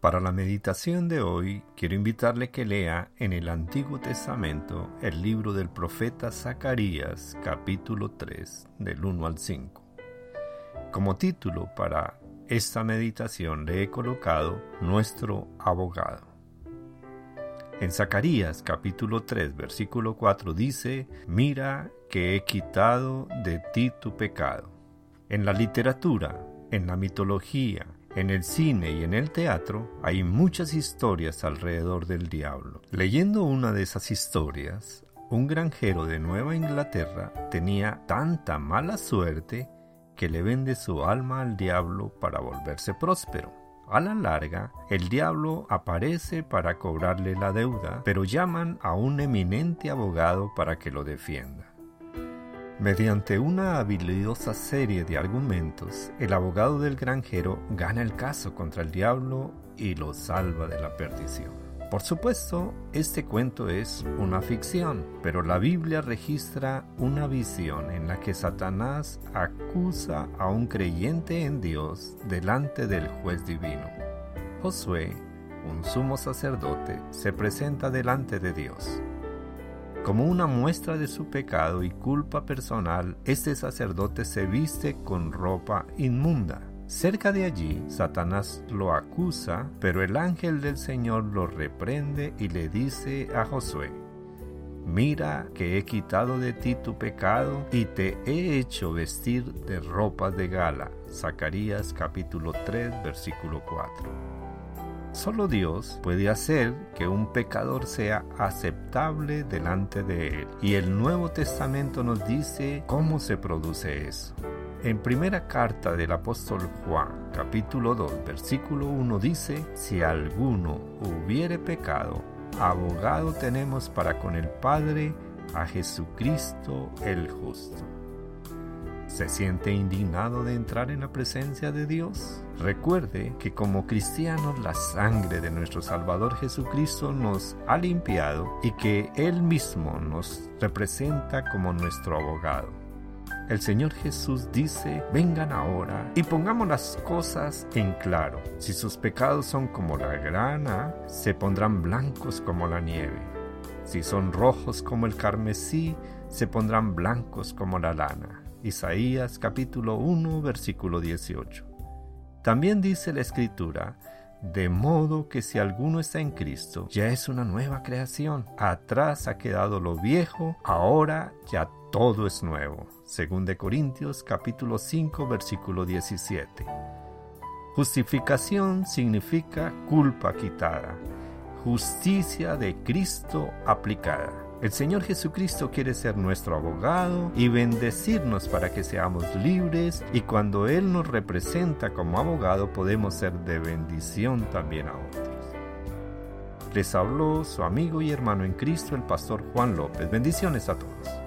Para la meditación de hoy quiero invitarle que lea en el Antiguo Testamento el libro del profeta Zacarías capítulo 3 del 1 al 5. Como título para esta meditación le he colocado Nuestro abogado. En Zacarías capítulo 3 versículo 4 dice, Mira que he quitado de ti tu pecado. En la literatura, en la mitología, en el cine y en el teatro hay muchas historias alrededor del diablo. Leyendo una de esas historias, un granjero de Nueva Inglaterra tenía tanta mala suerte que le vende su alma al diablo para volverse próspero. A la larga, el diablo aparece para cobrarle la deuda, pero llaman a un eminente abogado para que lo defienda. Mediante una habilidosa serie de argumentos, el abogado del granjero gana el caso contra el diablo y lo salva de la perdición. Por supuesto, este cuento es una ficción, pero la Biblia registra una visión en la que Satanás acusa a un creyente en Dios delante del juez divino. Josué, un sumo sacerdote, se presenta delante de Dios. Como una muestra de su pecado y culpa personal, este sacerdote se viste con ropa inmunda. Cerca de allí, Satanás lo acusa, pero el ángel del Señor lo reprende y le dice a Josué, Mira que he quitado de ti tu pecado y te he hecho vestir de ropas de gala. Zacarías capítulo 3 versículo 4. Solo Dios puede hacer que un pecador sea aceptable delante de Él. Y el Nuevo Testamento nos dice cómo se produce eso. En primera carta del apóstol Juan, capítulo 2, versículo 1 dice, si alguno hubiere pecado, abogado tenemos para con el Padre a Jesucristo el justo. ¿Se siente indignado de entrar en la presencia de Dios? Recuerde que como cristianos la sangre de nuestro Salvador Jesucristo nos ha limpiado y que Él mismo nos representa como nuestro abogado. El Señor Jesús dice, vengan ahora y pongamos las cosas en claro. Si sus pecados son como la grana, se pondrán blancos como la nieve. Si son rojos como el carmesí, se pondrán blancos como la lana. Isaías capítulo 1 versículo 18. También dice la escritura, de modo que si alguno está en Cristo, ya es una nueva creación. Atrás ha quedado lo viejo, ahora ya todo es nuevo. Según de Corintios capítulo 5 versículo 17. Justificación significa culpa quitada, justicia de Cristo aplicada. El Señor Jesucristo quiere ser nuestro abogado y bendecirnos para que seamos libres y cuando Él nos representa como abogado podemos ser de bendición también a otros. Les habló su amigo y hermano en Cristo, el pastor Juan López. Bendiciones a todos.